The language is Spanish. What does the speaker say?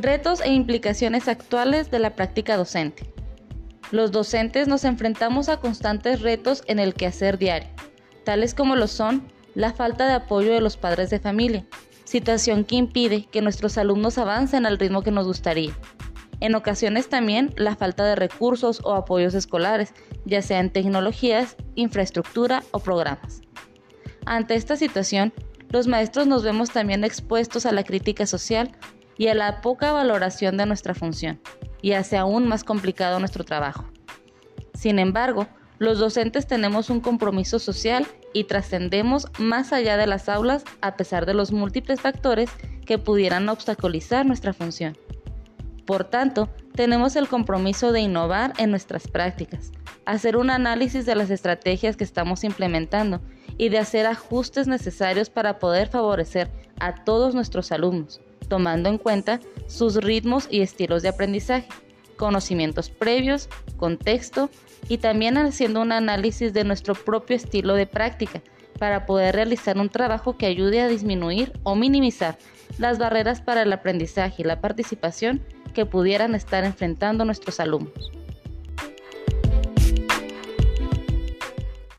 Retos e implicaciones actuales de la práctica docente. Los docentes nos enfrentamos a constantes retos en el quehacer diario, tales como lo son la falta de apoyo de los padres de familia, situación que impide que nuestros alumnos avancen al ritmo que nos gustaría. En ocasiones también la falta de recursos o apoyos escolares, ya sea en tecnologías, infraestructura o programas. Ante esta situación, los maestros nos vemos también expuestos a la crítica social y a la poca valoración de nuestra función, y hace aún más complicado nuestro trabajo. Sin embargo, los docentes tenemos un compromiso social y trascendemos más allá de las aulas a pesar de los múltiples factores que pudieran obstaculizar nuestra función. Por tanto, tenemos el compromiso de innovar en nuestras prácticas, hacer un análisis de las estrategias que estamos implementando y de hacer ajustes necesarios para poder favorecer a todos nuestros alumnos, tomando en cuenta sus ritmos y estilos de aprendizaje, conocimientos previos, contexto y también haciendo un análisis de nuestro propio estilo de práctica para poder realizar un trabajo que ayude a disminuir o minimizar las barreras para el aprendizaje y la participación que pudieran estar enfrentando nuestros alumnos.